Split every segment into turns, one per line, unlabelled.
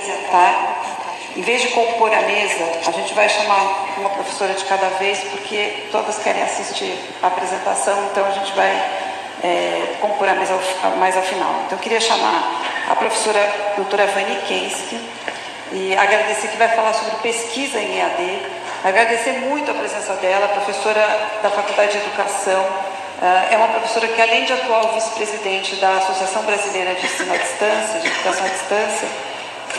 apresentar. Em vez de compor a mesa, a gente vai chamar uma professora de cada vez, porque todas querem assistir a apresentação, então a gente vai é, compor a mesa mais ao final. Então eu queria chamar a professora doutora Vani Kensky e agradecer que vai falar sobre pesquisa em EAD. Agradecer muito a presença dela, professora da Faculdade de Educação, é uma professora que, além de atual vice-presidente da Associação Brasileira de Ensino à Distância, de Educação à Distância,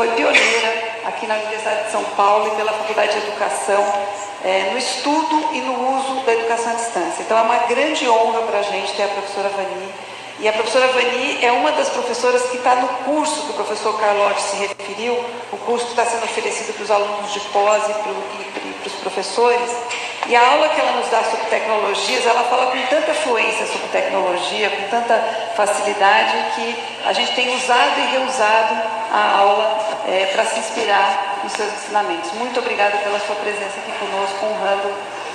foi pioneira aqui na Universidade de São Paulo e pela Faculdade de Educação é, no estudo e no uso da educação à distância. Então é uma grande honra para a gente ter a professora Vani. E a professora Vani é uma das professoras que está no curso que o professor Carlotti se referiu, o curso que está sendo oferecido para os alunos de pós e para os professores. E a aula que ela nos dá sobre tecnologias, ela fala com tanta fluência sobre tecnologia, com tanta facilidade, que a gente tem usado e reusado a aula é, para se inspirar nos seus ensinamentos. Muito obrigada pela sua presença aqui conosco, honrando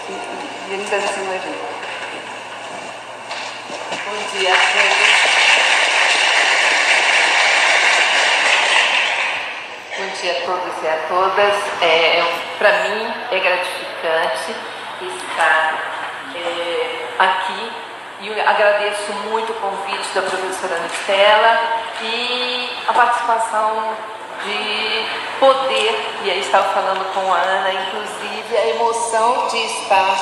e, e, e assim evento.
Bom dia a todos. Bom dia a todos e a todas. É, Para mim é gratificante estar é, aqui e agradeço muito o convite da professora Anistela e a participação de poder, e aí estava falando com a Ana, inclusive a emoção de estar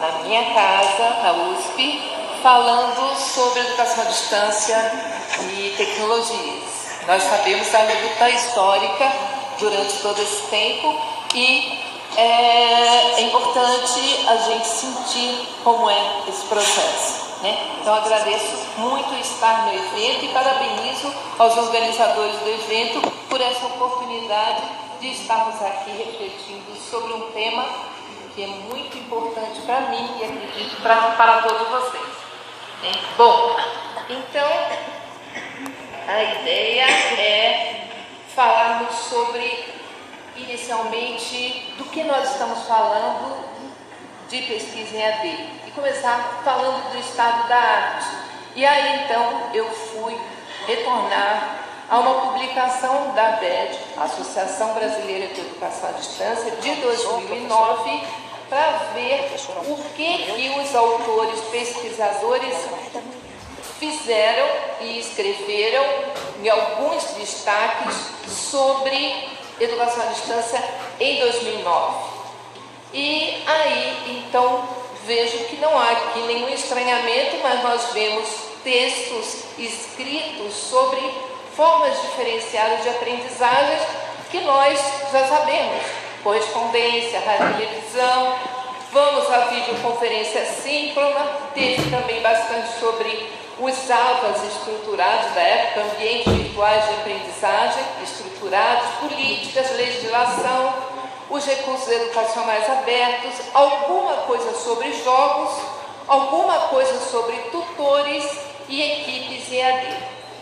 na minha casa, na USP, falando sobre educação à distância e tecnologias. Nós sabemos da luta histórica durante todo esse tempo e é, é importante a gente sentir como é esse processo. Né? Então agradeço muito estar no evento e parabenizo aos organizadores do evento por essa oportunidade de estarmos aqui refletindo sobre um tema que é muito importante para mim e acredito pra, para todos vocês. Né? Bom, então a ideia é falarmos sobre inicialmente do que nós estamos falando de pesquisa em AD e começar falando do estado da arte. E aí então eu fui retornar a uma publicação da ABED, Associação Brasileira de Educação à Distância, de 2009, para ver o que, que os autores pesquisadores fizeram e escreveram em alguns destaques sobre educação à distância em 2009. E aí, então, vejo que não há aqui nenhum estranhamento, mas nós vemos textos escritos sobre formas diferenciadas de aprendizagem que nós já sabemos. Correspondência, televisão, vamos à videoconferência síncrona, teve também bastante sobre os aulas estruturados da época, ambientes virtuais de aprendizagem estruturados, políticas, legislação, os recursos educacionais abertos, alguma coisa sobre jogos, alguma coisa sobre tutores e equipes EAD.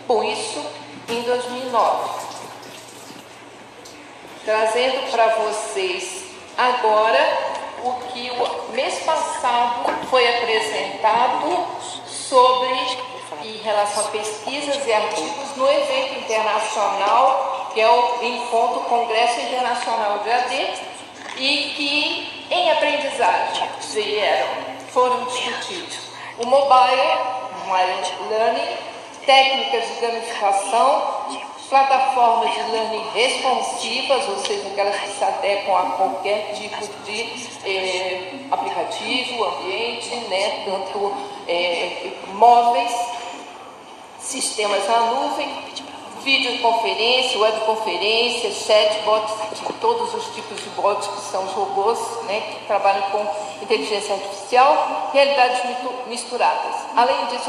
Bom, isso em 2009. Trazendo para vocês agora o que o mês passado foi apresentado sobre em relação a pesquisas e artigos no evento internacional, que é o Encontro Congresso Internacional de AD, e que em aprendizagem vieram, foram discutidos o mobile, mobile learning, técnicas de gamificação, plataformas de learning responsivas, ou seja, aquelas que se adequam a qualquer tipo de eh, aplicativo, ambiente, né, tanto eh, móveis, sistemas na nuvem, videoconferência, webconferência, chatbots, todos os tipos de bots que são os robôs né, que trabalham com inteligência artificial, realidades misturadas. Além disso,